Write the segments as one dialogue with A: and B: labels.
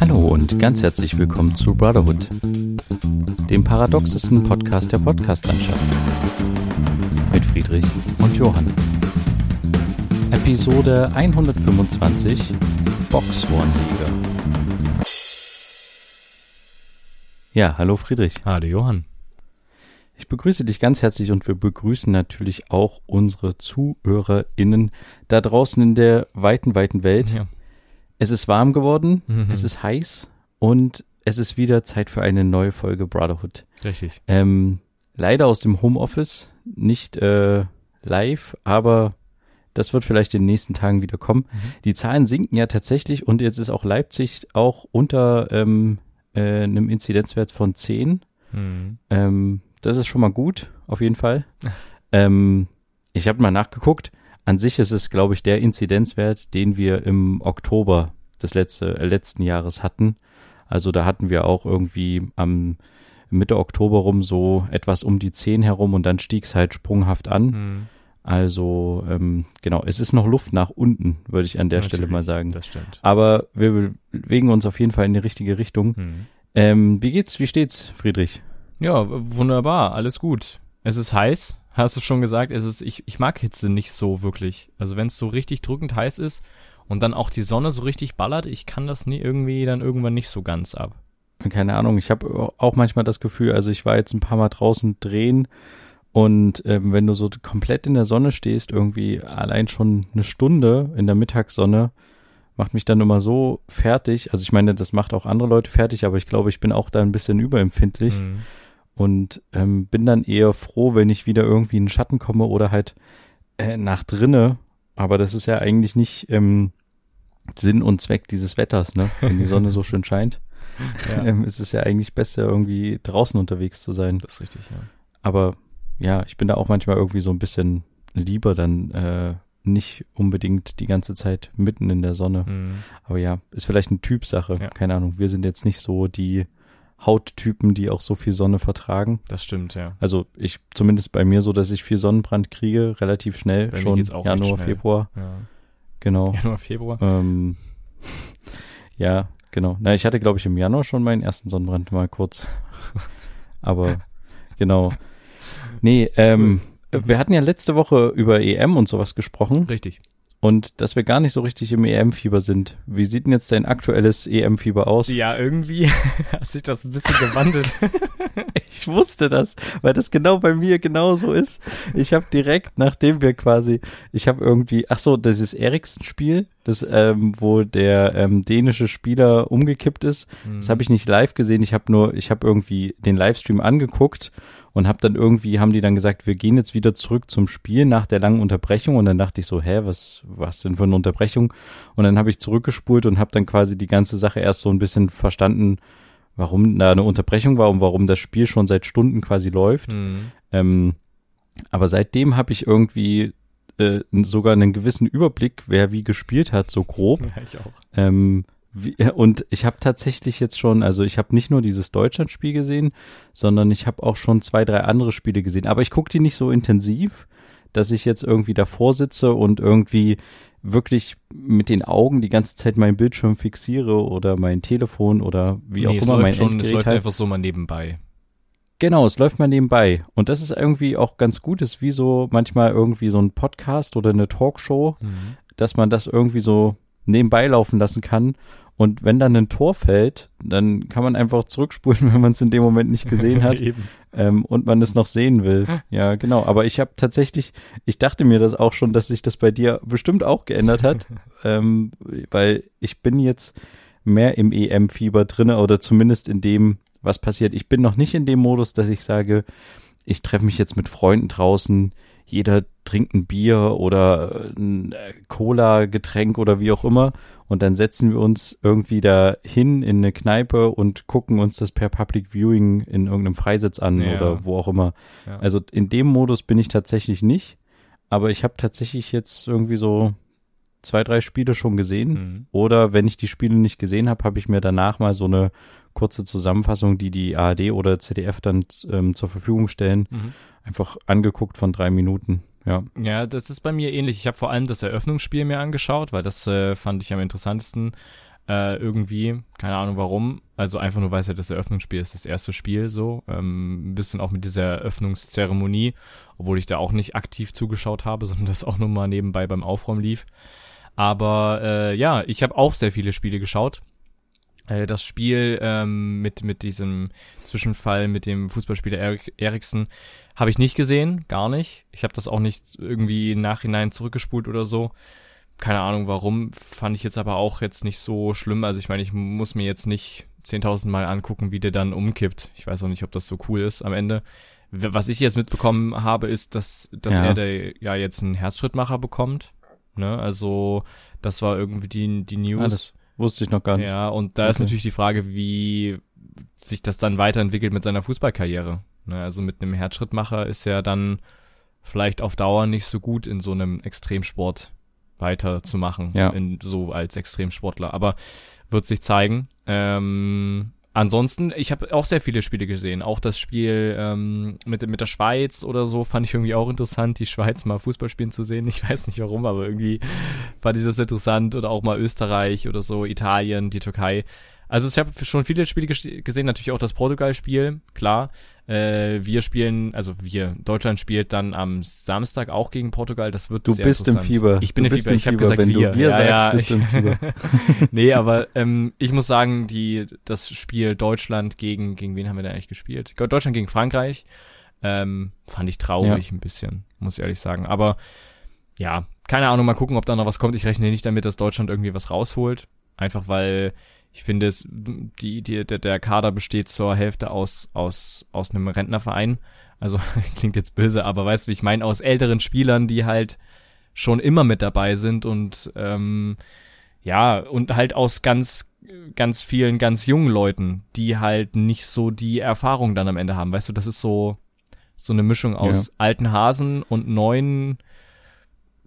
A: Hallo und ganz herzlich willkommen zu Brotherhood, dem paradoxesten Podcast der Podcastlandschaft. Mit Friedrich und Johann. Episode 125 Boxhornjäger. Ja, hallo Friedrich.
B: Hallo Johann.
A: Ich begrüße dich ganz herzlich und wir begrüßen natürlich auch unsere ZuhörerInnen da draußen in der weiten, weiten Welt.
B: Ja.
A: Es ist warm geworden,
B: Mhm.
A: es ist heiß und es ist wieder Zeit für eine neue Folge Brotherhood.
B: Richtig.
A: Ähm, leider aus dem Homeoffice, nicht äh, live, aber das wird vielleicht in den nächsten Tagen wieder kommen. Die Zahlen sinken ja tatsächlich und jetzt ist auch Leipzig auch unter ähm, äh, einem Inzidenzwert von 10.
B: Mhm.
A: Ähm, das ist schon mal gut, auf jeden Fall. Ähm, ich habe mal nachgeguckt. An sich ist es, glaube ich, der Inzidenzwert, den wir im Oktober des letzte, äh, letzten Jahres hatten. Also da hatten wir auch irgendwie am Mitte Oktober rum so etwas um die 10 herum und dann stieg es halt sprunghaft an.
B: Mhm.
A: Also ähm, genau, es ist noch Luft nach unten, würde ich an der Stelle
B: Natürlich,
A: mal sagen.
B: Das stimmt.
A: Aber wir bewegen uns auf jeden Fall in die richtige Richtung.
B: Mhm.
A: Ähm, wie geht's, wie steht's, Friedrich?
B: Ja, wunderbar, alles gut. Es ist heiß, hast du schon gesagt. Es ist, ich, ich mag Hitze nicht so wirklich. Also wenn es so richtig drückend heiß ist und dann auch die Sonne so richtig ballert, ich kann das nie irgendwie dann irgendwann nicht so ganz ab.
A: keine Ahnung, ich habe auch manchmal das Gefühl, also ich war jetzt ein paar Mal draußen drehen und ähm, wenn du so komplett in der Sonne stehst, irgendwie allein schon eine Stunde in der Mittagssonne, macht mich dann immer so fertig. Also ich meine, das macht auch andere Leute fertig, aber ich glaube, ich bin auch da ein bisschen überempfindlich
B: Mhm.
A: Und ähm, bin dann eher froh, wenn ich wieder irgendwie in den Schatten komme oder halt äh, nach drinne. Aber das ist ja eigentlich nicht ähm, Sinn und Zweck dieses Wetters, ne? Wenn die Sonne so schön scheint
B: Ja,
A: ähm, ist es ja eigentlich besser, irgendwie draußen unterwegs zu sein.
B: das ist richtig, ja.
A: Aber ja, ich bin da auch manchmal irgendwie so ein bisschen lieber dann äh, nicht unbedingt die ganze Zeit mitten in der Sonne.
B: Mhm.
A: Aber ja, ist vielleicht eine Typsache.
B: Ja.
A: Keine Ahnung. Wir sind jetzt nicht so die Hauttypen, die auch so viel Sonne vertragen.
B: Das stimmt, ja.
A: Also ich zumindest bei mir so, dass ich viel Sonnenbrand kriege, relativ schnell,
B: Bei
A: schon Januar,
B: schnell.
A: Februar.
B: ja.
A: Genau.
B: Januar, Februar.
A: Ähm, ja, genau. Na, ich hatte, glaube ich, im Januar schon meinen ersten Sonnenbrand mal kurz. Aber genau. Nee, ähm, wir hatten ja letzte Woche über EM und sowas gesprochen
B: Richtig.
A: Und dass wir gar nicht so richtig im EM-Fieber sind. Wie sieht denn jetzt dein aktuelles EM-Fieber aus?
B: Ja, irgendwie hat sich das ein bisschen gewandelt.
A: Ich wusste das, weil das genau bei mir genauso ist. Ich habe direkt, nachdem wir quasi, ich habe irgendwie, ach so, das ist Eriksen-Spiel, das, ähm, wo der ähm, dänische Spieler umgekippt ist. Das habe ich nicht live gesehen. Ich habe nur, ich habe irgendwie den Livestream angeguckt und habe dann irgendwie, haben die dann gesagt, wir gehen jetzt wieder zurück zum Spiel nach der langen Unterbrechung. Und dann dachte ich so, hä, was, was denn für eine Unterbrechung? Und dann habe ich zurückgespult und habe dann quasi die ganze Sache erst so ein bisschen verstanden, warum da eine Unterbrechung war und warum das Spiel schon seit Stunden quasi läuft.
B: Mhm.
A: Ähm, aber seitdem habe ich irgendwie äh, sogar einen gewissen Überblick, wer wie gespielt hat, so grob.
B: Ja, ich auch.
A: Ähm, wie, und ich habe tatsächlich jetzt schon, also ich habe nicht nur dieses Deutschlandspiel gesehen, sondern ich habe auch schon zwei, drei andere Spiele gesehen. Aber ich gucke die nicht so intensiv, dass ich jetzt irgendwie davor sitze und irgendwie wirklich mit den Augen die ganze Zeit meinen Bildschirm fixiere oder mein Telefon oder wie auch
B: nee, es
A: immer mein
B: schon, es
A: Endgerät
B: läuft
A: halt.
B: einfach so mal nebenbei.
A: Genau, es läuft mal nebenbei. Und das ist irgendwie auch ganz gut, ist wie so manchmal irgendwie so ein Podcast oder eine Talkshow,
B: Mhm.
A: dass man das irgendwie so nebenbei laufen lassen kann. Und wenn dann ein Tor fällt, dann kann man einfach zurückspulen, wenn man es in dem Moment nicht gesehen hat ähm, und man es noch sehen will. Ja, genau. Aber ich habe tatsächlich, ich dachte mir das auch schon, dass sich das bei dir bestimmt auch geändert hat, ähm, weil ich bin jetzt mehr im EM-Fieber drinne oder zumindest in dem, was passiert. Ich bin noch nicht in dem Modus, dass ich sage, ich treffe mich jetzt mit Freunden draußen, jeder trinkt ein Bier oder ein äh, Cola-Getränk oder wie auch immer und dann setzen wir uns irgendwie da hin in eine Kneipe und gucken uns das per Public Viewing in irgendeinem Freisitz an
B: Ja.
A: oder wo auch immer.
B: Ja.
A: Also in dem Modus bin ich tatsächlich nicht, aber ich habe tatsächlich jetzt irgendwie so zwei, drei Spiele schon gesehen.
B: Mhm.
A: Oder wenn ich die Spiele nicht gesehen habe, habe ich mir danach mal so eine kurze Zusammenfassung, die die ARD oder ZDF dann ähm, zur Verfügung stellen,
B: Mhm.
A: Einfach angeguckt von drei Minuten. Ja.
B: Ja, das ist bei mir ähnlich. Ich habe vor allem das Eröffnungsspiel mir angeschaut, weil das äh, fand ich am interessantesten. Äh, irgendwie, keine Ahnung warum. Also einfach nur, weil es ja das Eröffnungsspiel ist, das erste Spiel so. Ähm, ein bisschen auch mit dieser Eröffnungszeremonie, obwohl ich da auch nicht aktiv zugeschaut habe, sondern das auch nur mal nebenbei beim Aufräumen lief. Aber äh, ja, ich habe auch sehr viele Spiele geschaut. Äh, das Spiel ähm, mit, mit diesem Zwischenfall mit dem Fußballspieler Erik Eriksen habe ich nicht gesehen, gar nicht. Ich habe das auch nicht irgendwie im Nachhinein zurückgespult oder so keine Ahnung warum, fand ich jetzt aber auch jetzt nicht so schlimm. Also ich meine, ich muss mir jetzt nicht 10.000 Mal angucken, wie der dann umkippt. Ich weiß auch nicht, ob das so cool ist am Ende. Was ich jetzt mitbekommen habe, ist, dass, dass ja. er der, ja jetzt einen Herzschrittmacher bekommt. Ne? Also das war irgendwie die, die News. Ah, das
A: wusste ich noch gar nicht.
B: Ja, und da okay. ist natürlich die Frage, wie sich das dann weiterentwickelt mit seiner Fußballkarriere. Ne? Also mit einem Herzschrittmacher ist er dann vielleicht auf Dauer nicht so gut in so einem Extremsport weiterzumachen, ja. in, so als Extremsportler. Aber wird sich zeigen. Ähm, ansonsten, ich habe auch sehr viele Spiele gesehen. Auch das Spiel ähm, mit, mit der Schweiz oder so fand ich irgendwie auch interessant, die Schweiz mal Fußball spielen zu sehen. Ich weiß nicht warum, aber irgendwie fand ich das interessant. Oder auch mal Österreich oder so, Italien, die Türkei. Also ich habe schon viele Spiele gesehen, natürlich auch das Portugal-Spiel, klar. Äh, wir spielen, also wir, Deutschland spielt dann am Samstag auch gegen Portugal. Das wird
A: Du bist im Fieber.
B: Ich bin
A: du
B: im Fieber. Ich habe gesagt
A: Wenn
B: wir.
A: du wir ja, sagst, ja. bist du im Fieber.
B: nee, aber ähm, ich muss sagen, die das Spiel Deutschland gegen gegen wen haben wir da eigentlich gespielt? Deutschland gegen Frankreich. Ähm, fand ich traurig ja. ein bisschen, muss ich ehrlich sagen. Aber ja, keine Ahnung, mal gucken, ob da noch was kommt. Ich rechne nicht damit, dass Deutschland irgendwie was rausholt. Einfach weil ich finde es, die, die, der, der Kader besteht zur Hälfte aus, aus, aus einem Rentnerverein. Also klingt jetzt böse, aber weißt du, ich meine, aus älteren Spielern, die halt schon immer mit dabei sind und ähm, ja, und halt aus ganz, ganz vielen ganz jungen Leuten, die halt nicht so die Erfahrung dann am Ende haben. Weißt du, das ist so, so eine Mischung aus ja. alten Hasen und neuen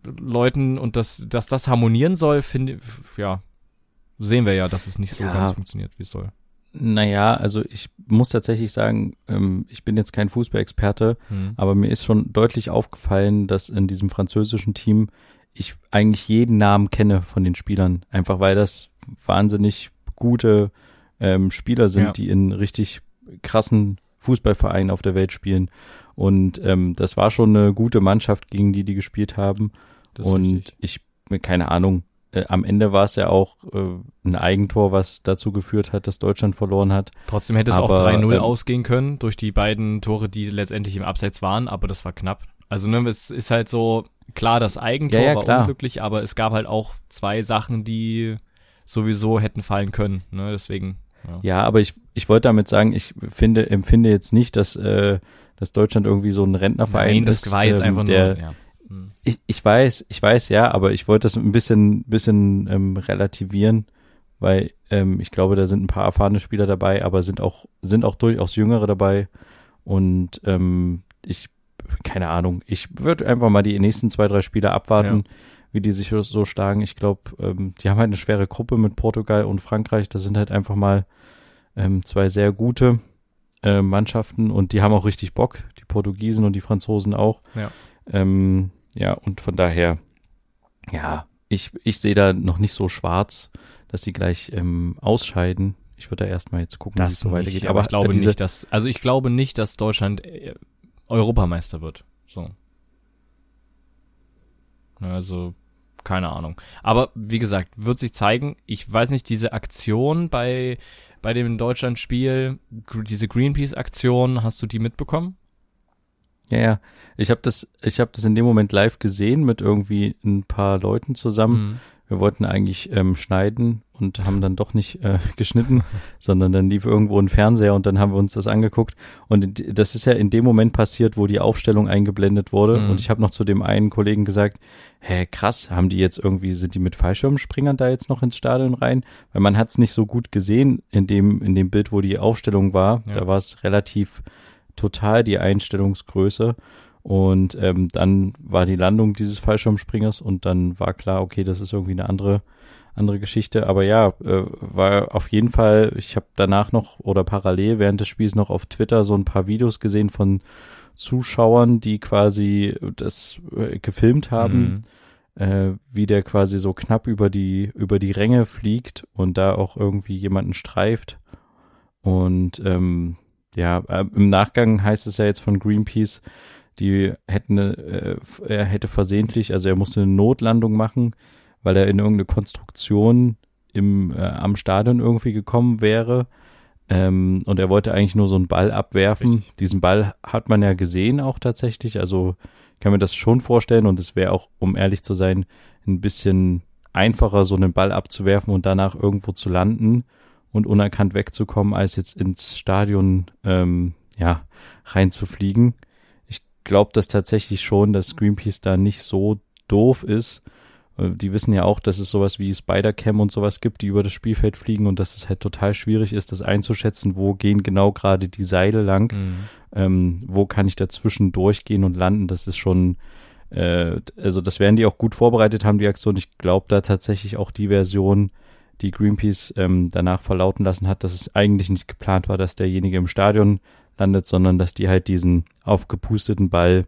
B: Leuten und dass, dass das harmonieren soll, finde ja, sehen wir ja, dass es nicht so ja. ganz funktioniert, wie es soll.
A: Naja, also ich muss tatsächlich sagen, ähm, ich bin jetzt kein Fußballexperte, hm. aber mir ist schon deutlich aufgefallen, dass in diesem französischen Team ich eigentlich jeden Namen kenne von den Spielern. Einfach weil das wahnsinnig gute ähm, Spieler sind, ja. die in richtig krassen Fußballvereinen auf der Welt spielen. Und ähm, das war schon eine gute Mannschaft, gegen die die gespielt haben. Und ich, keine Ahnung, äh, am Ende war es ja auch äh, ein Eigentor, was dazu geführt hat, dass Deutschland verloren hat.
B: Trotzdem hätte es aber, auch 3-0 ähm, ausgehen können durch die beiden Tore, die letztendlich im Abseits waren, aber das war knapp. Also ne, es ist halt so, klar, das Eigentor ja, ja, war klar. unglücklich, aber es gab halt auch zwei Sachen, die sowieso hätten fallen können. Ne? Deswegen.
A: Ja. ja, aber ich, ich wollte damit sagen, ich finde, empfinde jetzt nicht, dass, äh, dass Deutschland irgendwie so ein Rentnerverein Nein, das
B: ist, war jetzt ähm, einfach
A: der,
B: nur, ja
A: ich, ich weiß, ich weiß ja, aber ich wollte das ein bisschen, bisschen ähm, relativieren, weil ähm, ich glaube, da sind ein paar erfahrene Spieler dabei, aber sind auch, sind auch durchaus jüngere dabei. Und ähm, ich, keine Ahnung, ich würde einfach mal die nächsten zwei, drei Spiele abwarten, ja. wie die sich so schlagen. Ich glaube, ähm, die haben halt eine schwere Gruppe mit Portugal und Frankreich. Das sind halt einfach mal ähm, zwei sehr gute äh, Mannschaften und die haben auch richtig Bock, die Portugiesen und die Franzosen auch.
B: Ja.
A: Ähm, ja, und von daher, ja, ich, ich sehe da noch nicht so schwarz, dass sie gleich ähm, ausscheiden. Ich würde da erstmal jetzt gucken,
B: wie es so weitergeht. Aber, aber ich glaube diese, nicht, dass, also ich glaube nicht, dass Deutschland äh, Europameister wird. So. Also, keine Ahnung. Aber wie gesagt, wird sich zeigen. Ich weiß nicht, diese Aktion bei, bei dem Deutschland-Spiel, diese Greenpeace-Aktion, hast du die mitbekommen?
A: Ja, ja. Ich habe das, ich habe das in dem Moment live gesehen mit irgendwie ein paar Leuten zusammen. Mhm. Wir wollten eigentlich ähm, schneiden und haben dann doch nicht äh, geschnitten, sondern dann lief irgendwo ein Fernseher und dann haben wir uns das angeguckt. Und das ist ja in dem Moment passiert, wo die Aufstellung eingeblendet wurde. Mhm. Und ich habe noch zu dem einen Kollegen gesagt, hä, krass, haben die jetzt irgendwie, sind die mit Fallschirmspringern da jetzt noch ins Stadion rein? Weil man hat es nicht so gut gesehen in dem, in dem Bild, wo die Aufstellung war. Ja. Da war es relativ total die Einstellungsgröße. Und ähm, dann war die Landung dieses Fallschirmspringers und dann war klar, okay, das ist irgendwie eine andere andere Geschichte. Aber ja, äh, war auf jeden Fall, ich habe danach noch oder parallel während des Spiels noch auf Twitter so ein paar Videos gesehen von Zuschauern, die quasi das äh, gefilmt haben. Mhm. äh, wie der quasi so knapp über die, über die Ränge fliegt und da auch irgendwie jemanden streift. Und ähm, ja, äh, im Nachgang heißt es ja jetzt von Greenpeace, die hätten, äh, er hätte versehentlich, also er musste eine Notlandung machen, weil er in irgendeine Konstruktion im, äh, am Stadion irgendwie gekommen wäre. Ähm, und er wollte eigentlich nur so einen Ball abwerfen. Richtig. Diesen Ball hat man ja gesehen auch tatsächlich. Also kann mir das schon vorstellen und es wäre auch, um ehrlich zu sein, ein bisschen einfacher, so einen Ball abzuwerfen und danach irgendwo zu landen und unerkannt wegzukommen, als jetzt ins Stadion ähm, ja reinzufliegen glaube das tatsächlich schon, dass Greenpeace da nicht so doof ist. Äh, die wissen ja auch, dass es sowas wie Spider-Cam und sowas gibt, die über das Spielfeld fliegen und dass es halt total schwierig ist, das einzuschätzen, wo gehen genau gerade die Seile lang, mhm. ähm, wo kann ich dazwischen durchgehen und landen. Das ist schon, äh, also das werden die auch gut vorbereitet haben, die Aktion. Ich glaube da tatsächlich auch die Version, die Greenpeace ähm, danach verlauten lassen hat, dass es eigentlich nicht geplant war, dass derjenige im Stadion landet, sondern dass die halt diesen aufgepusteten Ball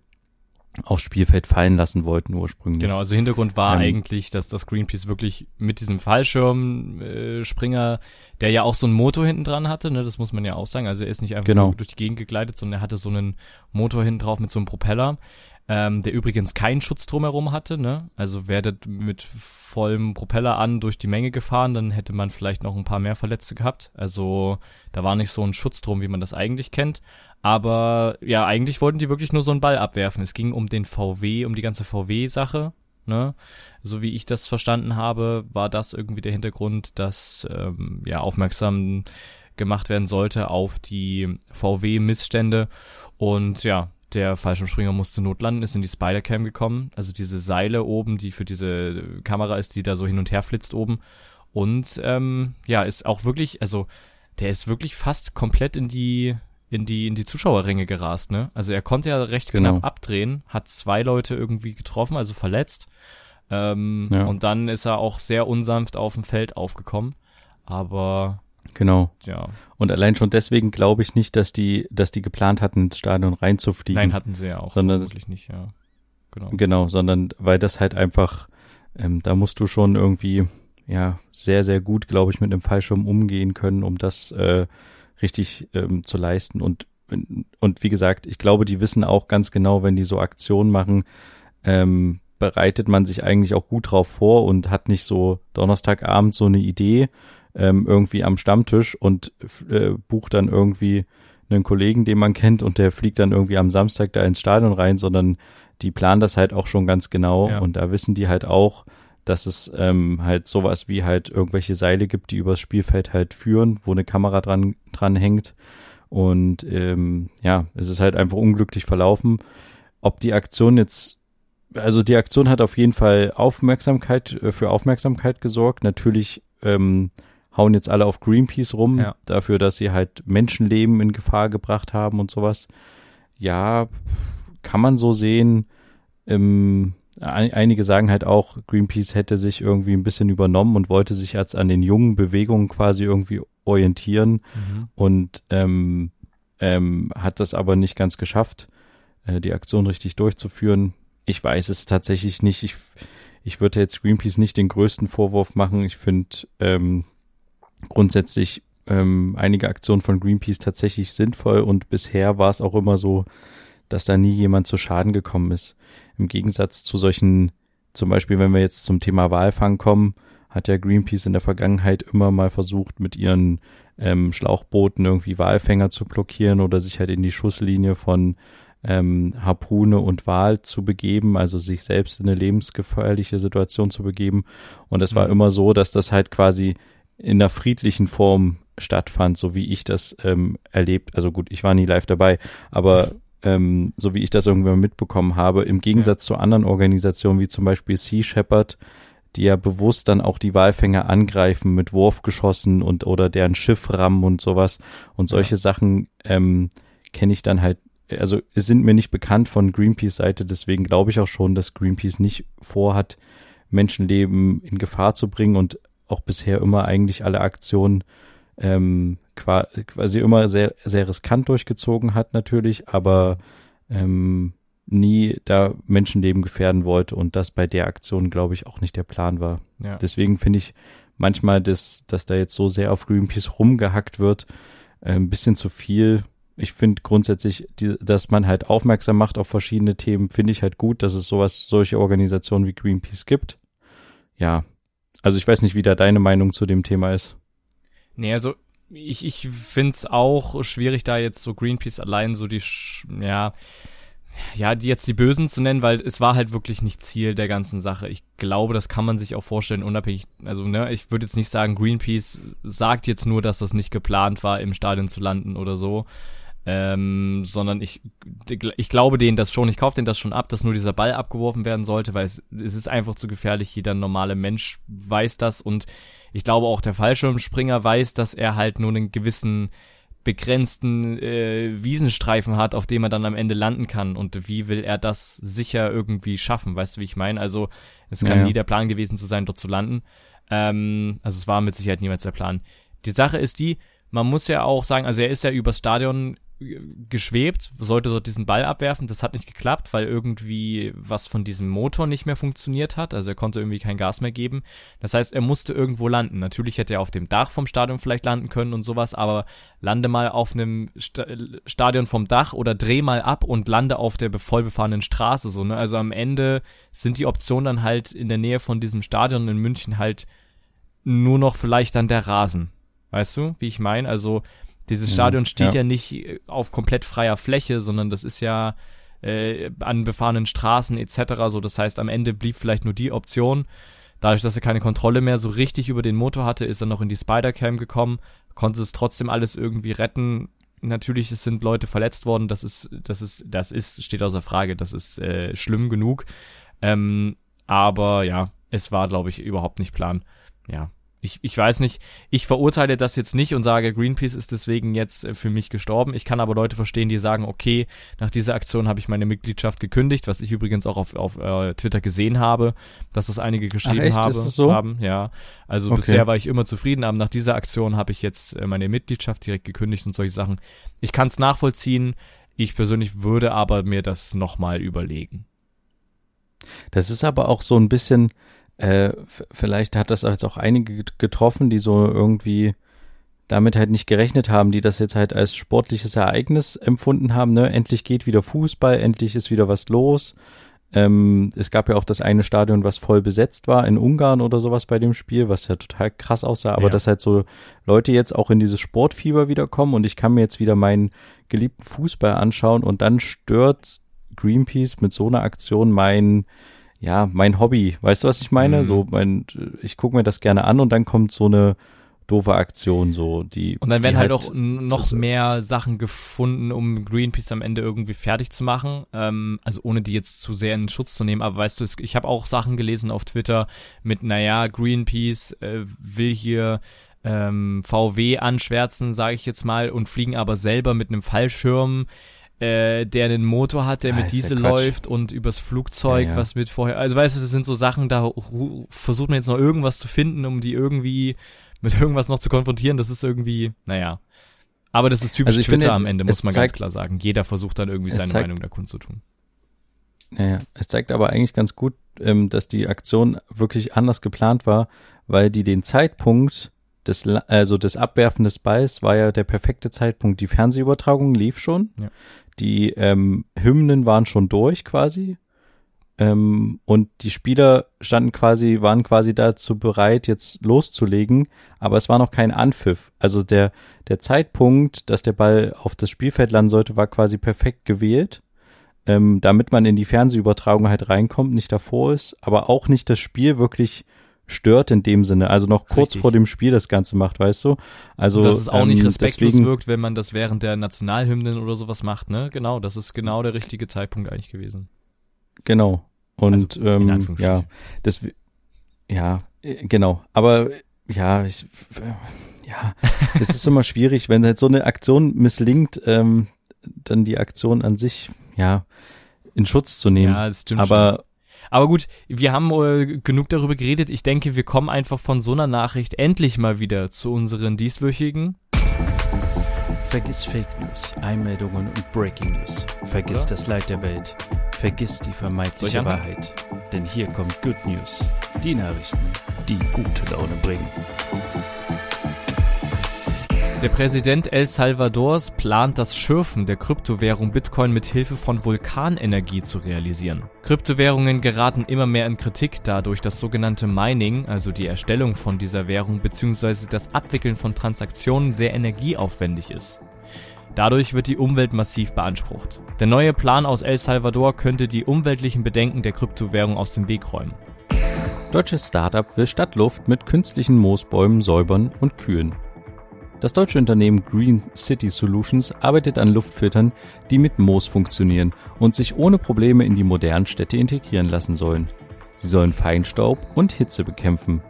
A: aufs Spielfeld fallen lassen wollten ursprünglich.
B: Genau, also Hintergrund war ähm, eigentlich, dass das Greenpeace wirklich mit diesem Fallschirmspringer, äh, der ja auch so einen Motor hinten dran hatte, ne, das muss man ja auch sagen, also er ist nicht einfach genau. durch die Gegend gegleitet, sondern er hatte so einen Motor hinten drauf mit so einem Propeller ähm, der übrigens keinen Schutz drumherum hatte. Ne? Also wäre mit vollem Propeller an durch die Menge gefahren, dann hätte man vielleicht noch ein paar mehr Verletzte gehabt. Also da war nicht so ein Schutz drum, wie man das eigentlich kennt. Aber ja, eigentlich wollten die wirklich nur so einen Ball abwerfen. Es ging um den VW, um die ganze VW-Sache. Ne? So wie ich das verstanden habe, war das irgendwie der Hintergrund, dass ähm, ja aufmerksam gemacht werden sollte auf die VW-Missstände. Und ja, der Fallschirmspringer musste notlanden, ist in die Spider-Cam gekommen. Also diese Seile oben, die für diese Kamera ist, die da so hin und her flitzt oben. Und ähm, ja, ist auch wirklich, also der ist wirklich fast komplett in die in die in die Zuschauerränge gerast, ne? Also er konnte ja recht genau. knapp abdrehen, hat zwei Leute irgendwie getroffen, also verletzt. Ähm, ja. Und dann ist er auch sehr unsanft auf dem Feld aufgekommen. Aber
A: Genau. Ja. Und allein schon deswegen glaube ich nicht, dass die, dass die geplant hatten, ins Stadion reinzufliegen.
B: Nein, hatten sie ja auch.
A: Sondern wirklich nicht, ja. Genau. Genau, sondern weil das halt einfach, ähm, da musst du schon irgendwie, ja, sehr, sehr gut, glaube ich, mit einem Fallschirm umgehen können, um das äh, richtig ähm, zu leisten. Und, und wie gesagt, ich glaube, die wissen auch ganz genau, wenn die so Aktionen machen, ähm, bereitet man sich eigentlich auch gut drauf vor und hat nicht so Donnerstagabend so eine Idee, ähm, irgendwie am Stammtisch und äh, bucht dann irgendwie einen Kollegen, den man kennt und der fliegt dann irgendwie am Samstag da ins Stadion rein, sondern die planen das halt auch schon ganz genau ja. und da wissen die halt auch, dass es ähm, halt sowas wie halt irgendwelche Seile gibt, die übers Spielfeld halt führen, wo eine Kamera dran, dran hängt. Und ähm, ja, es ist halt einfach unglücklich verlaufen. Ob die Aktion jetzt, also die Aktion hat auf jeden Fall Aufmerksamkeit, äh, für Aufmerksamkeit gesorgt. Natürlich ähm, hauen jetzt alle auf Greenpeace rum, ja. dafür, dass sie halt Menschenleben in Gefahr gebracht haben und sowas. Ja, kann man so sehen. Ähm, einige sagen halt auch, Greenpeace hätte sich irgendwie ein bisschen übernommen und wollte sich jetzt an den jungen Bewegungen quasi irgendwie orientieren mhm. und ähm, ähm, hat das aber nicht ganz geschafft, äh, die Aktion richtig durchzuführen. Ich weiß es tatsächlich nicht. Ich, ich würde jetzt Greenpeace nicht den größten Vorwurf machen. Ich finde, ähm, grundsätzlich ähm, einige Aktionen von Greenpeace tatsächlich sinnvoll und bisher war es auch immer so, dass da nie jemand zu Schaden gekommen ist. Im Gegensatz zu solchen, zum Beispiel, wenn wir jetzt zum Thema Walfang kommen, hat ja Greenpeace in der Vergangenheit immer mal versucht, mit ihren ähm, Schlauchbooten irgendwie Walfänger zu blockieren oder sich halt in die Schusslinie von ähm, Harpune und Wal zu begeben, also sich selbst in eine lebensgefährliche Situation zu begeben. Und es war mhm. immer so, dass das halt quasi in einer friedlichen Form stattfand, so wie ich das ähm, erlebt. Also gut, ich war nie live dabei, aber ähm, so wie ich das irgendwann mitbekommen habe, im Gegensatz ja. zu anderen Organisationen wie zum Beispiel Sea Shepherd, die ja bewusst dann auch die Walfänger angreifen mit Wurfgeschossen und oder deren Schiff rammen und sowas und solche ja. Sachen ähm, kenne ich dann halt also sind mir nicht bekannt von Greenpeace Seite, deswegen glaube ich auch schon, dass Greenpeace nicht vorhat, Menschenleben in Gefahr zu bringen und auch bisher immer eigentlich alle Aktionen ähm, quasi immer sehr, sehr riskant durchgezogen hat natürlich, aber ähm, nie da Menschenleben gefährden wollte und das bei der Aktion, glaube ich, auch nicht der Plan war. Ja. Deswegen finde ich manchmal, dass, dass da jetzt so sehr auf Greenpeace rumgehackt wird, äh, ein bisschen zu viel. Ich finde grundsätzlich, die, dass man halt aufmerksam macht auf verschiedene Themen, finde ich halt gut, dass es sowas, solche Organisationen wie Greenpeace gibt. Ja. Also ich weiß nicht, wie da deine Meinung zu dem Thema ist.
B: Nee, also ich, ich finde es auch schwierig, da jetzt so Greenpeace allein so die, ja, ja, die jetzt die Bösen zu nennen, weil es war halt wirklich nicht Ziel der ganzen Sache. Ich glaube, das kann man sich auch vorstellen, unabhängig, also ne, ich würde jetzt nicht sagen, Greenpeace sagt jetzt nur, dass das nicht geplant war, im Stadion zu landen oder so. Ähm, sondern ich, ich glaube denen das schon, ich kaufe denen das schon ab, dass nur dieser Ball abgeworfen werden sollte, weil es, es ist einfach zu gefährlich, jeder normale Mensch weiß das und ich glaube auch der Fallschirmspringer weiß, dass er halt nur einen gewissen begrenzten äh, Wiesenstreifen hat, auf dem er dann am Ende landen kann. Und wie will er das sicher irgendwie schaffen? Weißt du, wie ich meine? Also es kann ja, ja. nie der Plan gewesen zu sein, dort zu landen. Ähm, also es war mit Sicherheit niemals der Plan. Die Sache ist die, man muss ja auch sagen, also er ist ja übers Stadion geschwebt, sollte so diesen Ball abwerfen. Das hat nicht geklappt, weil irgendwie was von diesem Motor nicht mehr funktioniert hat. Also er konnte irgendwie kein Gas mehr geben. Das heißt, er musste irgendwo landen. Natürlich hätte er auf dem Dach vom Stadion vielleicht landen können und sowas, aber lande mal auf einem St Stadion vom Dach oder dreh mal ab und lande auf der vollbefahrenen Straße. So, ne? Also am Ende sind die Optionen dann halt in der Nähe von diesem Stadion in München halt nur noch vielleicht dann der Rasen. Weißt du, wie ich meine? Also dieses mhm. Stadion steht ja. ja nicht äh, auf komplett freier Fläche, sondern das ist ja äh, an befahrenen Straßen etc. So, das heißt, am Ende blieb vielleicht nur die Option. Dadurch, dass er keine Kontrolle mehr so richtig über den Motor hatte, ist er noch in die Spider-Cam gekommen, konnte es trotzdem alles irgendwie retten. Natürlich sind Leute verletzt worden, das ist, das ist, das ist, steht außer Frage, das ist äh, schlimm genug. Ähm, aber ja, es war, glaube ich, überhaupt nicht Plan. Ja, ich, ich weiß nicht, ich verurteile das jetzt nicht und sage, Greenpeace ist deswegen jetzt äh, für mich gestorben. Ich kann aber Leute verstehen, die sagen, okay, nach dieser Aktion habe ich meine Mitgliedschaft gekündigt, was ich übrigens auch auf, auf äh, Twitter gesehen habe, dass das einige geschrieben Ach echt? habe, so? haben. Ja, also okay. bisher war ich immer zufrieden, aber nach dieser Aktion habe ich jetzt äh, meine Mitgliedschaft direkt gekündigt und solche Sachen. Ich kann es nachvollziehen. Ich persönlich würde aber mir das nochmal überlegen.
A: Das ist aber auch so ein bisschen, äh, vielleicht hat das jetzt auch einige getroffen, die so irgendwie damit halt nicht gerechnet haben, die das jetzt halt als sportliches Ereignis empfunden haben. Ne? Endlich geht wieder Fußball, endlich ist wieder was los. Ähm, es gab ja auch das eine Stadion, was voll besetzt war in Ungarn oder sowas bei dem Spiel, was ja total krass aussah. Aber ja. dass halt so Leute jetzt auch in dieses Sportfieber wiederkommen und ich kann mir jetzt wieder meinen geliebten Fußball anschauen und dann stört Greenpeace mit so einer Aktion mein ja, mein Hobby. Weißt du, was ich meine? Mhm. So, mein, ich gucke mir das gerne an und dann kommt so eine doofe Aktion, so die.
B: Und dann werden halt, halt, auch noch mehr Sachen gefunden, um Greenpeace am Ende irgendwie fertig zu machen. Ähm, also ohne die jetzt zu sehr in Schutz zu nehmen. Aber weißt du, ich habe auch Sachen gelesen auf Twitter mit, naja, Greenpeace äh, will hier ähm, VW anschwärzen, sage ich jetzt mal, und fliegen aber selber mit einem Fallschirm äh, der einen Motor hat, der ah, mit Diesel ja läuft und übers Flugzeug, ja, ja. was mit vorher. Also weißt du, das sind so Sachen, da versucht man jetzt noch irgendwas zu finden, um die irgendwie mit irgendwas noch zu konfrontieren. Das ist irgendwie, naja. Aber das ist typisch also Twitter finde, am Ende, muss man zeigt, ganz klar sagen. Jeder versucht dann irgendwie seine zeigt, Meinung da kundzutun.
A: Naja, es zeigt aber eigentlich ganz gut, ähm, dass die Aktion wirklich anders geplant war, weil die den Zeitpunkt des, also des Abwerfen des Balls war ja der perfekte Zeitpunkt. Die Fernsehübertragung lief schon. Ja. Die ähm, Hymnen waren schon durch quasi. Ähm, und die Spieler standen quasi, waren quasi dazu bereit, jetzt loszulegen, aber es war noch kein Anpfiff. Also der, der Zeitpunkt, dass der Ball auf das Spielfeld landen sollte, war quasi perfekt gewählt, ähm, damit man in die Fernsehübertragung halt reinkommt, nicht davor ist, aber auch nicht das Spiel wirklich stört in dem Sinne. Also noch kurz Richtig. vor dem Spiel das Ganze macht, weißt du? Also
B: und dass es auch ähm, nicht respektlos deswegen, wirkt, wenn man das während der Nationalhymnen oder sowas macht, ne? Genau, das ist genau der richtige Zeitpunkt eigentlich gewesen.
A: Genau. Und also, ähm, ja, das ja, äh, genau. Aber ja, ich, ja, es ist immer schwierig, wenn halt so eine Aktion misslingt, ähm, dann die Aktion an sich, ja, in Schutz zu nehmen. Ja, das stimmt. Aber schon
B: aber gut, wir haben äh, genug darüber geredet. Ich denke, wir kommen einfach von so einer Nachricht endlich mal wieder zu unseren dieswöchigen.
C: Vergiss Fake News, Einmeldungen und Breaking News. Vergiss Oder? das Leid der Welt. Vergiss die vermeintliche Wahrheit, denn hier kommt Good News. Die Nachrichten, die gute Laune bringen.
B: Der Präsident El Salvadors plant das Schürfen der Kryptowährung Bitcoin mit Hilfe von Vulkanenergie zu realisieren. Kryptowährungen geraten immer mehr in Kritik, da durch das sogenannte Mining, also die Erstellung von dieser Währung bzw. das Abwickeln von Transaktionen sehr energieaufwendig ist. Dadurch wird die Umwelt massiv beansprucht. Der neue Plan aus El Salvador könnte die umweltlichen Bedenken der Kryptowährung aus dem Weg räumen.
A: Deutsches Startup will Stadtluft mit künstlichen Moosbäumen säubern und kühlen. Das deutsche Unternehmen Green City Solutions arbeitet an Luftfiltern, die mit Moos funktionieren und sich ohne Probleme in die modernen Städte integrieren lassen sollen. Sie sollen Feinstaub und Hitze bekämpfen.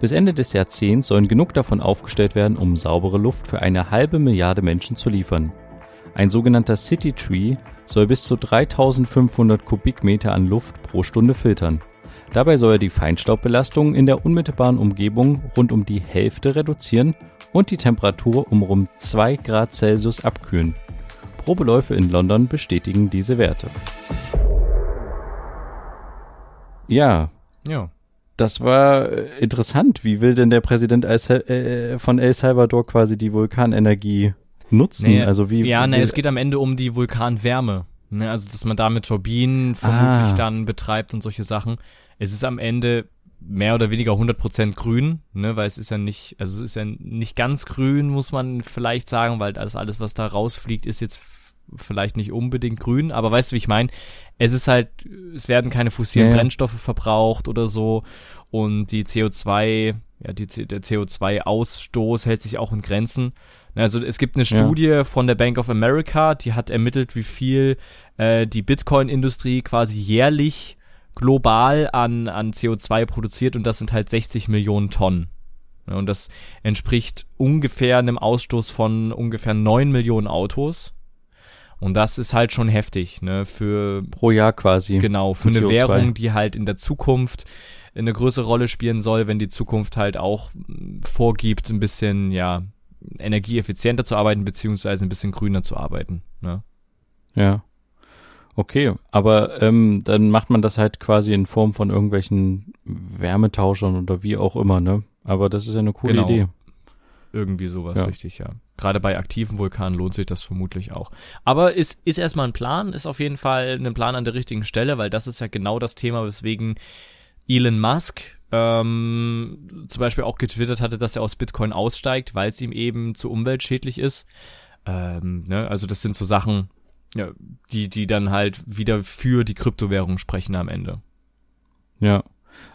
A: Bis Ende des Jahrzehnts sollen genug davon aufgestellt werden, um saubere Luft für eine halbe Milliarde Menschen zu liefern. Ein sogenannter City Tree soll bis zu 3500 Kubikmeter an Luft pro Stunde filtern. Dabei soll er die Feinstaubbelastung in der unmittelbaren Umgebung rund um die Hälfte reduzieren und die Temperatur um rund 2 Grad Celsius abkühlen. Probeläufe in London bestätigen diese Werte. Ja.
B: Ja.
A: Das war äh, interessant. Wie will denn der Präsident äh, von El Salvador quasi die Vulkanenergie nutzen?
B: Nee,
A: also wie?
B: Ja,
A: wie
B: ne, es geht am Ende um die Vulkanwärme. Ne, also dass man da mit Turbinen vermutlich
A: Ah.
B: dann betreibt und solche Sachen. Es ist am Ende mehr oder weniger 100% grün, ne, weil es ist ja nicht, also es ist ja nicht ganz grün, muss man vielleicht sagen, weil das alles, was da rausfliegt, ist jetzt vielleicht nicht unbedingt grün, aber weißt du, wie ich meine? Es ist halt, es werden keine fossilen
A: Ja.
B: Brennstoffe verbraucht oder so und die CO2, ja, die, der CO2-Ausstoß hält sich auch in Grenzen. Also es gibt eine
A: Ja.
B: Studie von der Bank of America, die hat ermittelt, wie viel äh, die Bitcoin-Industrie quasi jährlich global an, an CO2 produziert und das sind halt 60 Millionen Tonnen. Und das entspricht ungefähr einem Ausstoß von ungefähr 9 Millionen Autos. Und das ist halt schon heftig, ne, für
A: pro Jahr quasi.
B: Genau, für eine
A: CO2.
B: Währung, die halt in der Zukunft eine größere Rolle spielen soll, wenn die Zukunft halt auch vorgibt, ein bisschen, ja, energieeffizienter zu arbeiten, beziehungsweise ein bisschen grüner zu arbeiten. Ne?
A: Ja. Okay, aber ähm, dann macht man das halt quasi in Form von irgendwelchen Wärmetauschern oder wie auch immer, ne? Aber das ist ja eine coole
B: Genau.
A: Idee.
B: Irgendwie sowas,
A: Ja.
B: richtig, ja. Gerade bei aktiven Vulkanen lohnt sich das vermutlich auch. Aber ist, ist erstmal ein Plan, ist auf jeden Fall ein Plan an der richtigen Stelle, weil das ist ja genau das Thema, weswegen Elon Musk ähm, zum Beispiel auch getwittert hatte, dass er aus Bitcoin aussteigt, weil es ihm eben zu umweltschädlich ist. Ähm, ne? Also das sind so Sachen, ja, die, die dann halt wieder für die Kryptowährung sprechen am Ende.
A: Ja.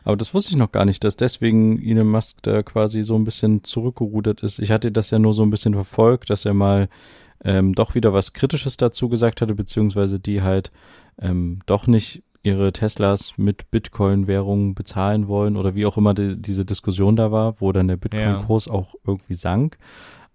A: Aber das wusste ich noch gar nicht, dass deswegen Elon Musk da quasi so ein bisschen zurückgerudert ist. Ich hatte das ja nur so ein bisschen verfolgt, dass er mal ähm, doch wieder was Kritisches dazu gesagt hatte, beziehungsweise die halt ähm, doch nicht ihre Teslas mit Bitcoin-Währungen bezahlen wollen oder wie auch immer die, diese Diskussion da war, wo dann der Bitcoin-Kurs auch irgendwie sank.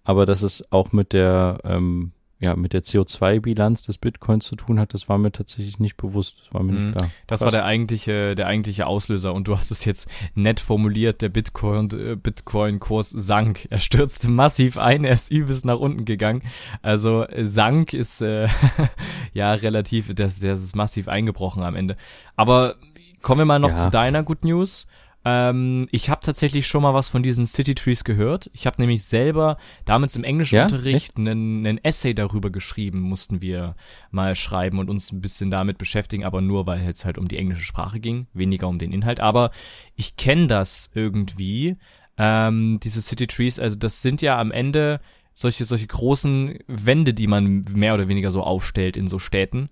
A: Aber dass es auch mit der ähm, ja mit der CO2-Bilanz des Bitcoins zu tun hat, das war mir tatsächlich nicht bewusst. Das war mir
B: Mhm.
A: nicht klar.
B: Das
A: Krass.
B: war der eigentliche, der eigentliche Auslöser und du hast es jetzt nett formuliert, der Bitcoin, äh, Bitcoin-Kurs sank. Er stürzte massiv ein, er ist übelst nach unten gegangen. Also äh, sank ist äh, ja relativ, das, das ist massiv eingebrochen am Ende. Aber kommen wir mal noch
A: Ja.
B: zu deiner Good News. Ähm, ich habe tatsächlich schon mal was von diesen City Trees gehört. Ich habe nämlich selber damals im
A: Ja?
B: Englischunterricht einen, einen Essay darüber geschrieben, mussten wir mal schreiben und uns ein bisschen damit beschäftigen, aber nur weil es halt um die englische Sprache ging, weniger um den Inhalt. Aber ich kenne das irgendwie, ähm, diese City Trees. Also das sind ja am Ende solche solche großen Wände, die man mehr oder weniger so aufstellt in so Städten,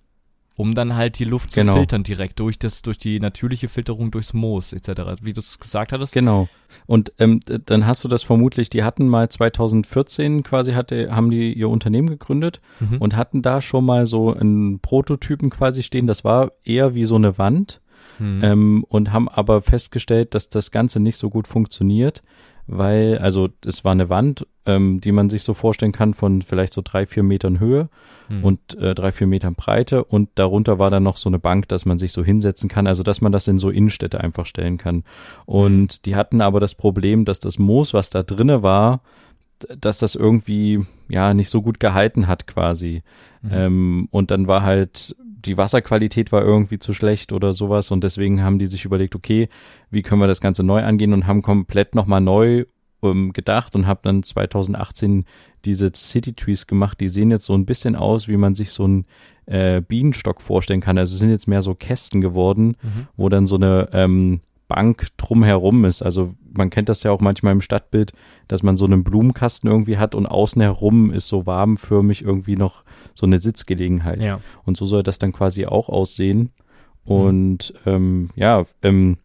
B: um dann halt die Luft zu
A: Genau.
B: filtern direkt durch das durch die natürliche Filterung durchs Moos etc. Wie du es gesagt hattest.
A: Genau. Und ähm, dann hast du das vermutlich, die hatten mal 2014 quasi, hatte, haben die ihr Unternehmen gegründet
B: Mhm.
A: und hatten da schon mal so einen Prototypen quasi stehen. Das war eher wie so eine Wand
B: Hm.
A: ähm, und haben aber festgestellt, dass das Ganze nicht so gut funktioniert, weil, also es war eine Wand, ähm, die man sich so vorstellen kann von vielleicht so drei, vier Metern Höhe
B: Hm.
A: und äh, drei, vier Metern Breite und darunter war dann noch so eine Bank, dass man sich so hinsetzen kann, also dass man das in so Innenstädte einfach stellen kann. Und die hatten aber das Problem, dass das Moos, was da drinne war, dass das irgendwie ja nicht so gut gehalten hat quasi.
B: Mhm.
A: Ähm, und dann war halt die Wasserqualität war irgendwie zu schlecht oder sowas und deswegen haben die sich überlegt, okay, wie können wir das Ganze neu angehen und haben komplett nochmal neu ähm, gedacht und habe dann 2018 diese City Trees gemacht. Die sehen jetzt so ein bisschen aus, wie man sich so einen äh, Bienenstock vorstellen kann. Also sind jetzt mehr so Kästen geworden, mhm. wo dann so eine ähm, Bank drumherum ist. Also man kennt das ja auch manchmal im Stadtbild, dass man so einen Blumenkasten irgendwie hat und außen herum ist so warmförmig irgendwie noch so eine Sitzgelegenheit. Ja. Und so soll das dann quasi auch aussehen. Mhm. Und mhm. ähm, ja, ähm,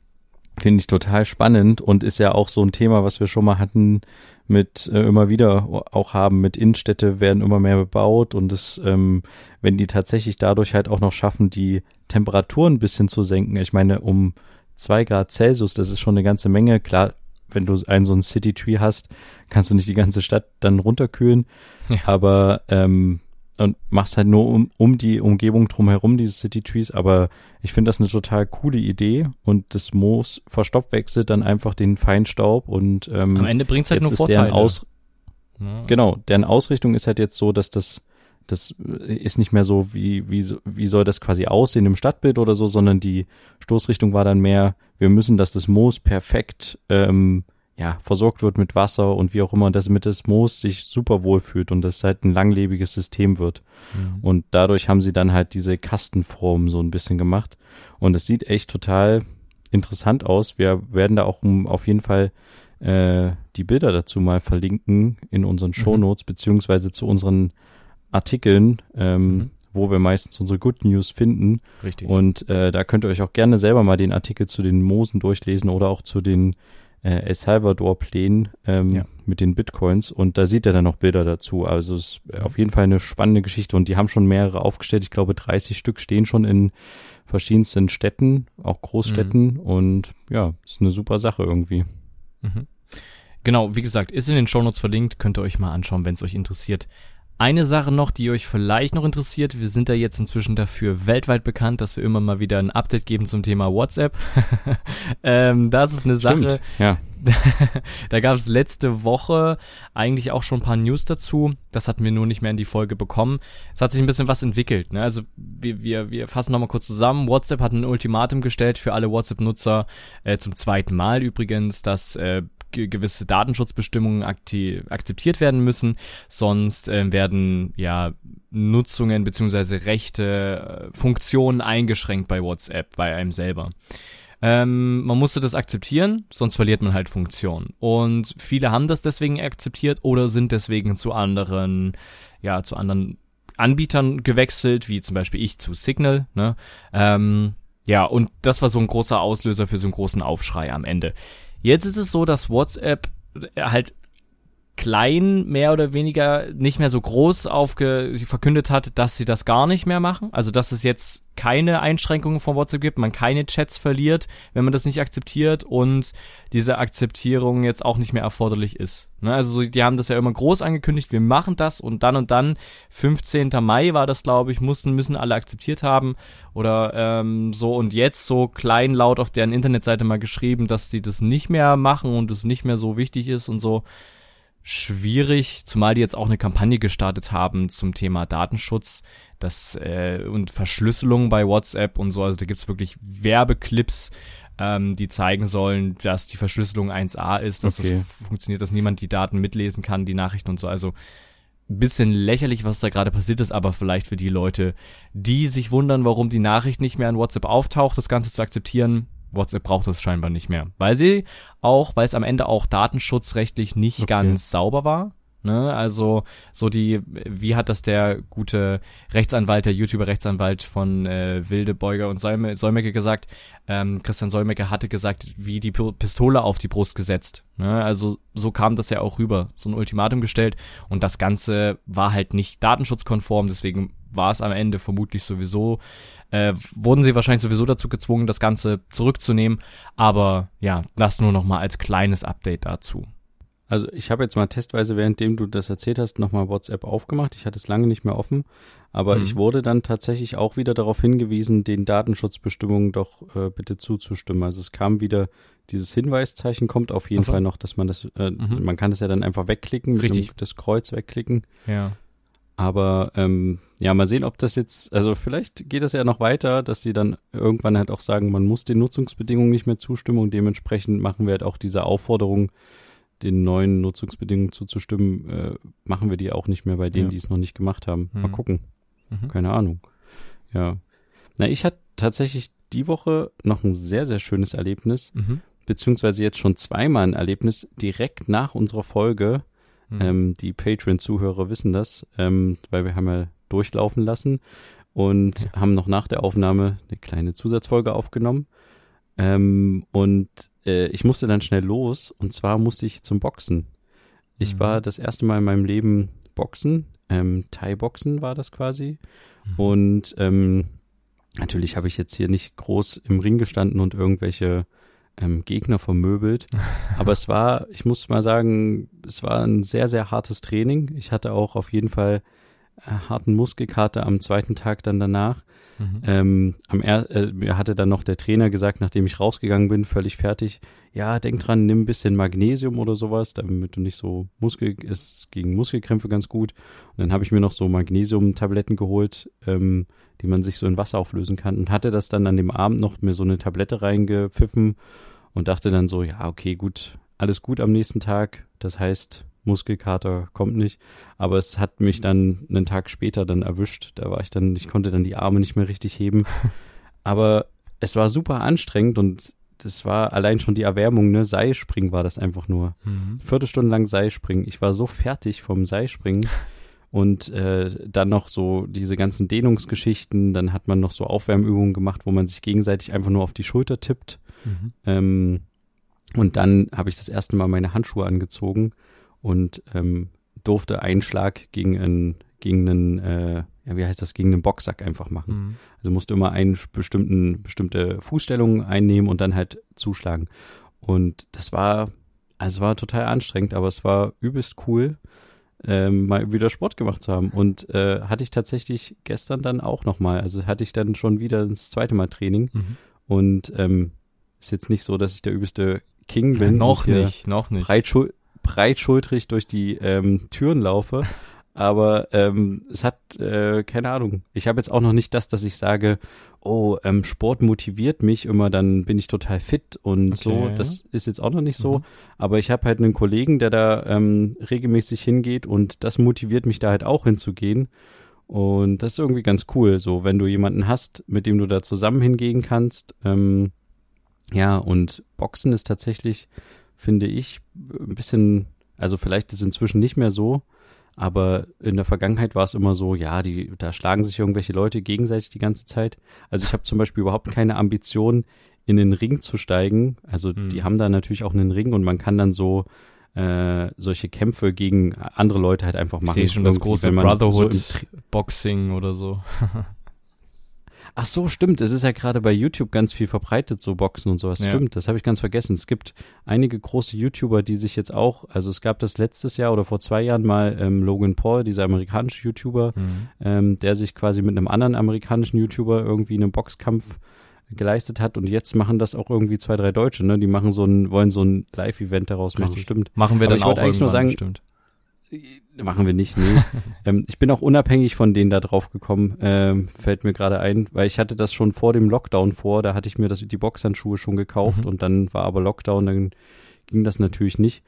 A: finde ich total spannend und ist ja auch so ein Thema, was wir schon mal hatten mit äh, immer wieder auch haben mit Innenstädte werden immer mehr bebaut und es, ähm, wenn die tatsächlich dadurch halt auch noch schaffen, die Temperaturen ein bisschen zu senken. Ich meine, um zwei Grad Celsius, das ist schon eine ganze Menge. Klar, wenn du einen so einen City Tree hast, kannst du nicht die ganze Stadt dann runterkühlen. Ja. Aber ähm, und machst halt nur um, um die Umgebung drumherum, diese City Trees. Aber ich finde das eine total coole Idee und das Moos verstoppwechselt dann einfach den Feinstaub und ähm,
B: am Ende bringt's halt nur Vorteile.
A: Aus ja. Genau, deren Ausrichtung ist halt jetzt so, dass das das ist nicht mehr so, wie, wie, wie soll das quasi aussehen im Stadtbild oder so, sondern die Stoßrichtung war dann mehr, wir müssen, dass das Moos perfekt ähm, ja, versorgt wird mit Wasser und wie auch immer, dass mit das Moos sich super wohl fühlt und das halt ein langlebiges System wird. Mhm. Und dadurch haben sie dann halt diese Kastenform so ein bisschen gemacht. Und es sieht echt total interessant aus. Wir werden da auch auf jeden Fall äh, die Bilder dazu mal verlinken in unseren mhm. Shownotes, mhm. beziehungsweise zu unseren Artikeln, ähm, mhm. wo wir meistens unsere Good News finden.
B: Richtig.
A: Und äh, da könnt ihr euch auch gerne selber mal den Artikel zu den Moosen durchlesen oder auch zu den äh, El Salvador-Plänen ähm, ja. mit den Bitcoins und da sieht er dann noch Bilder dazu. Also es ist auf jeden Fall eine spannende Geschichte und die haben schon mehrere aufgestellt. Ich glaube, 30 Stück stehen schon in verschiedensten Städten, auch Großstädten mhm. und ja, ist eine super Sache irgendwie.
B: Mhm. Genau, wie gesagt, ist in den Shownotes verlinkt, könnt ihr euch mal anschauen, wenn es euch interessiert. Eine Sache noch, die euch vielleicht noch interessiert, wir sind da jetzt inzwischen dafür weltweit bekannt, dass wir immer mal wieder ein Update geben zum Thema WhatsApp. ähm, das ist eine Stimmt, Sache.
A: Ja.
B: da gab es letzte Woche eigentlich auch schon ein paar News dazu. Das hatten wir nur nicht mehr in die Folge bekommen. Es hat sich ein bisschen was entwickelt. Ne? Also wir, wir, wir fassen nochmal kurz zusammen. WhatsApp hat ein Ultimatum gestellt für alle WhatsApp-Nutzer, äh, zum zweiten Mal übrigens, dass äh, gewisse Datenschutzbestimmungen akzeptiert werden müssen, sonst äh, werden ja Nutzungen beziehungsweise Rechte, äh, Funktionen eingeschränkt bei WhatsApp, bei einem selber. Ähm, man musste das akzeptieren, sonst verliert man halt Funktionen. Und viele haben das deswegen akzeptiert oder sind deswegen zu anderen, ja, zu anderen Anbietern gewechselt, wie zum Beispiel ich zu Signal. Ne? Ähm, ja, und das war so ein großer Auslöser für so einen großen Aufschrei am Ende. Jetzt ist es so, dass WhatsApp halt klein mehr oder weniger nicht mehr so groß aufge verkündet hat, dass sie das gar nicht mehr machen. Also dass es jetzt keine Einschränkungen von WhatsApp gibt, man keine Chats verliert, wenn man das nicht akzeptiert und diese Akzeptierung jetzt auch nicht mehr erforderlich ist. Ne? Also die haben das ja immer groß angekündigt, wir machen das und dann und dann, 15. Mai war das, glaube ich, mussten, müssen alle akzeptiert haben oder ähm, so und jetzt so kleinlaut auf deren Internetseite mal geschrieben, dass sie das nicht mehr machen und es nicht mehr so wichtig ist und so schwierig, zumal die jetzt auch eine Kampagne gestartet haben zum Thema Datenschutz das, äh, und Verschlüsselung bei WhatsApp und so. Also da gibt's wirklich Werbeclips, ähm, die zeigen sollen, dass die Verschlüsselung 1A ist, dass okay. das funktioniert, dass niemand die Daten mitlesen kann, die Nachrichten und so. Also ein bisschen lächerlich, was da gerade passiert ist, aber vielleicht für die Leute, die sich wundern, warum die Nachricht nicht mehr an WhatsApp auftaucht, das Ganze zu akzeptieren, WhatsApp braucht es scheinbar nicht mehr. Weil sie auch, weil es am Ende auch datenschutzrechtlich nicht okay. ganz sauber war. Ne? Also so die, wie hat das der gute Rechtsanwalt, der YouTuber-Rechtsanwalt von äh, Wilde Beuger und Solme, Solmecke gesagt? Ähm, Christian Solmecke hatte gesagt, wie die Pistole auf die Brust gesetzt. Ne? Also so kam das ja auch rüber, so ein Ultimatum gestellt und das Ganze war halt nicht datenschutzkonform, deswegen war es am Ende vermutlich sowieso äh, wurden sie wahrscheinlich sowieso dazu gezwungen, das Ganze zurückzunehmen. Aber ja, das nur noch mal als kleines Update dazu.
A: Also ich habe jetzt mal testweise, währenddem du das erzählt hast, nochmal WhatsApp aufgemacht. Ich hatte es lange nicht mehr offen, aber mhm. ich wurde dann tatsächlich auch wieder darauf hingewiesen, den Datenschutzbestimmungen doch äh, bitte zuzustimmen. Also es kam wieder dieses Hinweiszeichen kommt auf jeden also. Fall noch, dass man das, äh, mhm. man kann das ja dann einfach wegklicken,
B: Richtig.
A: das Kreuz wegklicken.
B: Ja.
A: Aber ähm, ja, mal sehen, ob das jetzt, also vielleicht geht das ja noch weiter, dass sie dann irgendwann halt auch sagen, man muss den Nutzungsbedingungen nicht mehr zustimmen und dementsprechend machen wir halt auch diese Aufforderung, den neuen Nutzungsbedingungen zuzustimmen, äh, machen wir die auch nicht mehr bei denen,
B: Ja.
A: die es noch nicht gemacht haben. Mal
B: Mhm.
A: gucken.
B: Mhm.
A: Keine Ahnung. Ja. Na, ich hatte tatsächlich die Woche noch ein sehr, sehr schönes Erlebnis,
B: Mhm.
A: beziehungsweise jetzt schon zweimal ein Erlebnis direkt nach unserer Folge.
B: Mhm.
A: Ähm, die Patreon-Zuhörer wissen das, ähm, weil wir haben ja durchlaufen lassen und haben noch nach der Aufnahme eine kleine Zusatzfolge aufgenommen. Ähm, und äh, ich musste dann schnell los und zwar musste ich zum Boxen. Ich
B: Mhm.
A: war das erste Mal in meinem Leben Boxen, ähm, Thai-Boxen war das quasi.
B: Mhm.
A: Und ähm, natürlich habe ich jetzt hier nicht groß im Ring gestanden und irgendwelche ähm, Gegner vermöbelt. Aber es war, ich muss mal sagen, es war ein sehr, sehr hartes Training. Ich hatte auch auf jeden Fall harten Muskelkater am zweiten Tag dann danach.
B: Mhm.
A: Ähm, am er äh, mir hatte dann noch der Trainer gesagt, nachdem ich rausgegangen bin, völlig fertig, ja, denk dran, nimm ein bisschen Magnesium oder sowas, damit du nicht so Muskel, ist gegen Muskelkrämpfe ganz gut. Und dann habe ich mir noch so Magnesium-Tabletten geholt, ähm, die man sich so in Wasser auflösen kann und hatte das dann an dem Abend noch mir so eine Tablette reingepfiffen und dachte dann so, ja, okay, gut, alles gut am nächsten Tag. Das heißt, Muskelkater kommt nicht. Aber es hat mich dann einen Tag später dann erwischt. Da war ich dann, ich konnte dann die Arme nicht mehr richtig heben. Aber es war super anstrengend und das war allein schon die Erwärmung, ne? Seilspringen war das einfach nur.
B: Mhm.
A: Viertelstunde lang Seilspringen. Ich war so fertig vom Seilspringen. Und äh, dann noch so diese ganzen Dehnungsgeschichten. Dann hat man noch so Aufwärmübungen gemacht, wo man sich gegenseitig einfach nur auf die Schulter tippt.
B: Mhm.
A: Ähm, und dann habe ich das erste Mal meine Handschuhe angezogen und ähm, durfte einen Schlag gegen einen, gegen einen, äh, ja, wie heißt das, gegen einen Boxsack einfach machen.
B: Mhm.
A: Also musste immer einen bestimmten, bestimmte Fußstellung einnehmen und dann halt zuschlagen. Und das war, also es war total anstrengend, aber es war übelst cool, ähm, mal wieder Sport gemacht zu haben. Und äh, hatte ich tatsächlich gestern dann auch nochmal. Also hatte ich dann schon wieder das zweite Mal Training.
B: Mhm.
A: Und ähm, ist jetzt nicht so, dass ich der übelste King bin.
B: noch
A: und hier
B: nicht, noch nicht.
A: Breitschul breitschultrig durch die ähm, Türen laufe. Aber ähm, es hat, äh, keine Ahnung. Ich habe jetzt auch noch nicht das, dass ich sage, oh, ähm, Sport motiviert mich immer, dann bin ich total fit und so.
B: Okay.
A: Das ist jetzt auch noch nicht so.
B: Mhm.
A: Aber ich habe halt einen Kollegen, der da ähm, regelmäßig hingeht und das motiviert mich da halt auch hinzugehen. Und das ist irgendwie ganz cool, so wenn du jemanden hast, mit dem du da zusammen hingehen kannst. Ähm, ja, und Boxen ist tatsächlich, finde ich, ein bisschen, also vielleicht ist es inzwischen nicht mehr so, aber in der Vergangenheit war es immer so, ja, die, da schlagen sich irgendwelche Leute gegenseitig die ganze Zeit. Also ich habe zum Beispiel überhaupt keine Ambition, in den Ring zu steigen. Also
B: Hm.
A: die haben da natürlich auch einen Ring und man kann dann so äh, solche Kämpfe gegen andere Leute halt einfach
B: Ich
A: machen.
B: sehe schon das große
A: so
B: Brotherhood
A: Tri-
B: Boxing oder so.
A: Ach so, stimmt. Es ist ja gerade bei YouTube ganz viel verbreitet, so Boxen und sowas.
B: Ja.
A: Stimmt, das habe ich ganz vergessen. Es gibt einige große YouTuber, die sich jetzt auch, also es gab das letztes Jahr oder vor zwei Jahren mal ähm, Logan Paul, dieser amerikanische YouTuber,
B: Mhm.
A: ähm, der sich quasi mit einem anderen amerikanischen YouTuber irgendwie einen Boxkampf geleistet hat und jetzt machen das auch irgendwie zwei, drei Deutsche, ne? Die machen so ein, wollen so ein Live-Event daraus machen,
B: Richtig.
A: stimmt.
B: Machen wir
A: Aber
B: dann
A: ich
B: auch
A: wollte eigentlich nur sagen-
B: bestimmt.
A: Machen wir nicht, nee. ähm, ich bin auch unabhängig von denen da drauf gekommen, ähm, fällt mir gerade ein, weil ich hatte das schon vor dem Lockdown vor, da hatte ich mir das, die Boxhandschuhe schon gekauft
B: Mhm.
A: und dann war aber Lockdown, dann ging das natürlich nicht.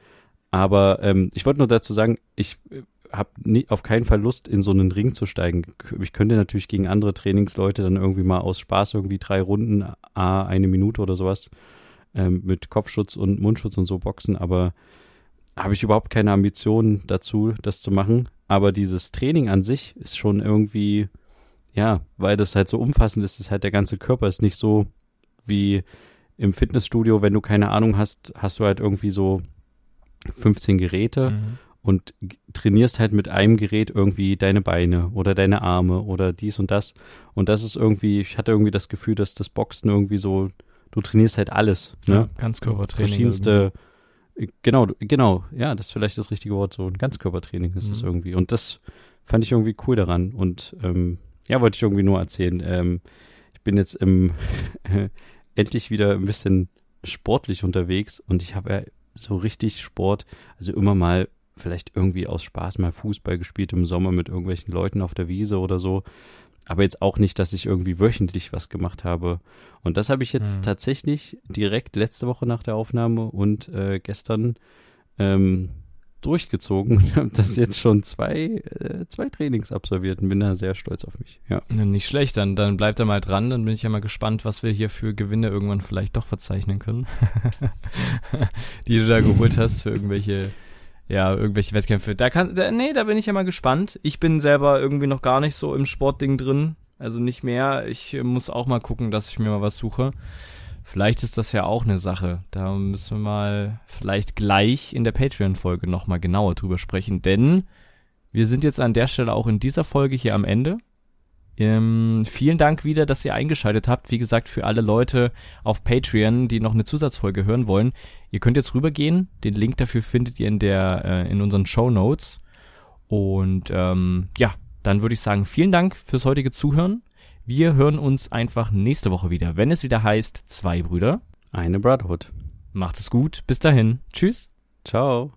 A: Aber ähm, ich wollte nur dazu sagen, ich habe auf keinen Fall Lust, in so einen Ring zu steigen. Ich könnte natürlich gegen andere Trainingsleute dann irgendwie mal aus Spaß irgendwie drei Runden, a eine Minute oder sowas ähm, mit Kopfschutz und Mundschutz und so boxen, aber habe ich überhaupt keine Ambitionen dazu, das zu machen. Aber dieses Training an sich ist schon irgendwie, ja, weil das halt so umfassend ist, ist halt der ganze Körper ist nicht so wie im Fitnessstudio, wenn du keine Ahnung hast, hast du halt irgendwie so 15 Geräte
B: Mhm.
A: und trainierst halt mit einem Gerät irgendwie deine Beine oder deine Arme oder dies und das. Und das ist irgendwie, ich hatte irgendwie das Gefühl, dass das Boxen irgendwie so, du trainierst halt alles, ne?
B: Ja, Ganzkörpertraining.
A: verschiedenste, genau, genau, ja, das ist vielleicht das richtige Wort, so ein Ganzkörpertraining ist es
B: Mhm.
A: irgendwie. Und das fand ich irgendwie cool daran. Und ähm, ja, wollte ich irgendwie nur erzählen. Ähm, ich bin jetzt im endlich wieder ein bisschen sportlich unterwegs und ich habe ja so richtig Sport, also immer mal vielleicht irgendwie aus Spaß mal Fußball gespielt im Sommer mit irgendwelchen Leuten auf der Wiese oder so. Aber jetzt auch nicht, dass ich irgendwie wöchentlich was gemacht habe. Und das habe ich jetzt
B: Mhm.
A: tatsächlich direkt letzte Woche nach der Aufnahme und äh, gestern ähm, durchgezogen und habe das jetzt schon zwei, äh, zwei Trainings absolviert und bin da sehr stolz auf mich. Ja.
B: Ja, Nicht schlecht, dann, dann bleibt er mal dran, dann bin ich ja mal gespannt, was wir hier für Gewinne irgendwann vielleicht doch verzeichnen können. Die du da geholt hast für irgendwelche, ja, irgendwelche Wettkämpfe. Da kann, da, nee, da bin ich ja mal gespannt. Ich bin selber irgendwie noch gar nicht so im Sportding drin. Also nicht mehr. Ich muss auch mal gucken, dass ich mir mal was suche. Vielleicht ist das ja auch eine Sache. Da müssen wir mal vielleicht gleich in der Patreon-Folge nochmal genauer drüber sprechen, denn wir sind jetzt an der Stelle auch in dieser Folge hier am Ende. Ähm, vielen Dank wieder, dass ihr eingeschaltet habt. Wie gesagt, für alle Leute auf Patreon, die noch eine Zusatzfolge hören wollen, ihr könnt jetzt rübergehen. Den Link dafür findet ihr in der äh, in unseren Show Notes. Und ähm, ja, dann würde ich sagen, vielen Dank fürs heutige Zuhören. Wir hören uns einfach nächste Woche wieder, wenn es wieder heißt zwei Brüder.
A: Eine Brotherhood.
B: Macht es gut. Bis dahin. Tschüss.
A: Ciao.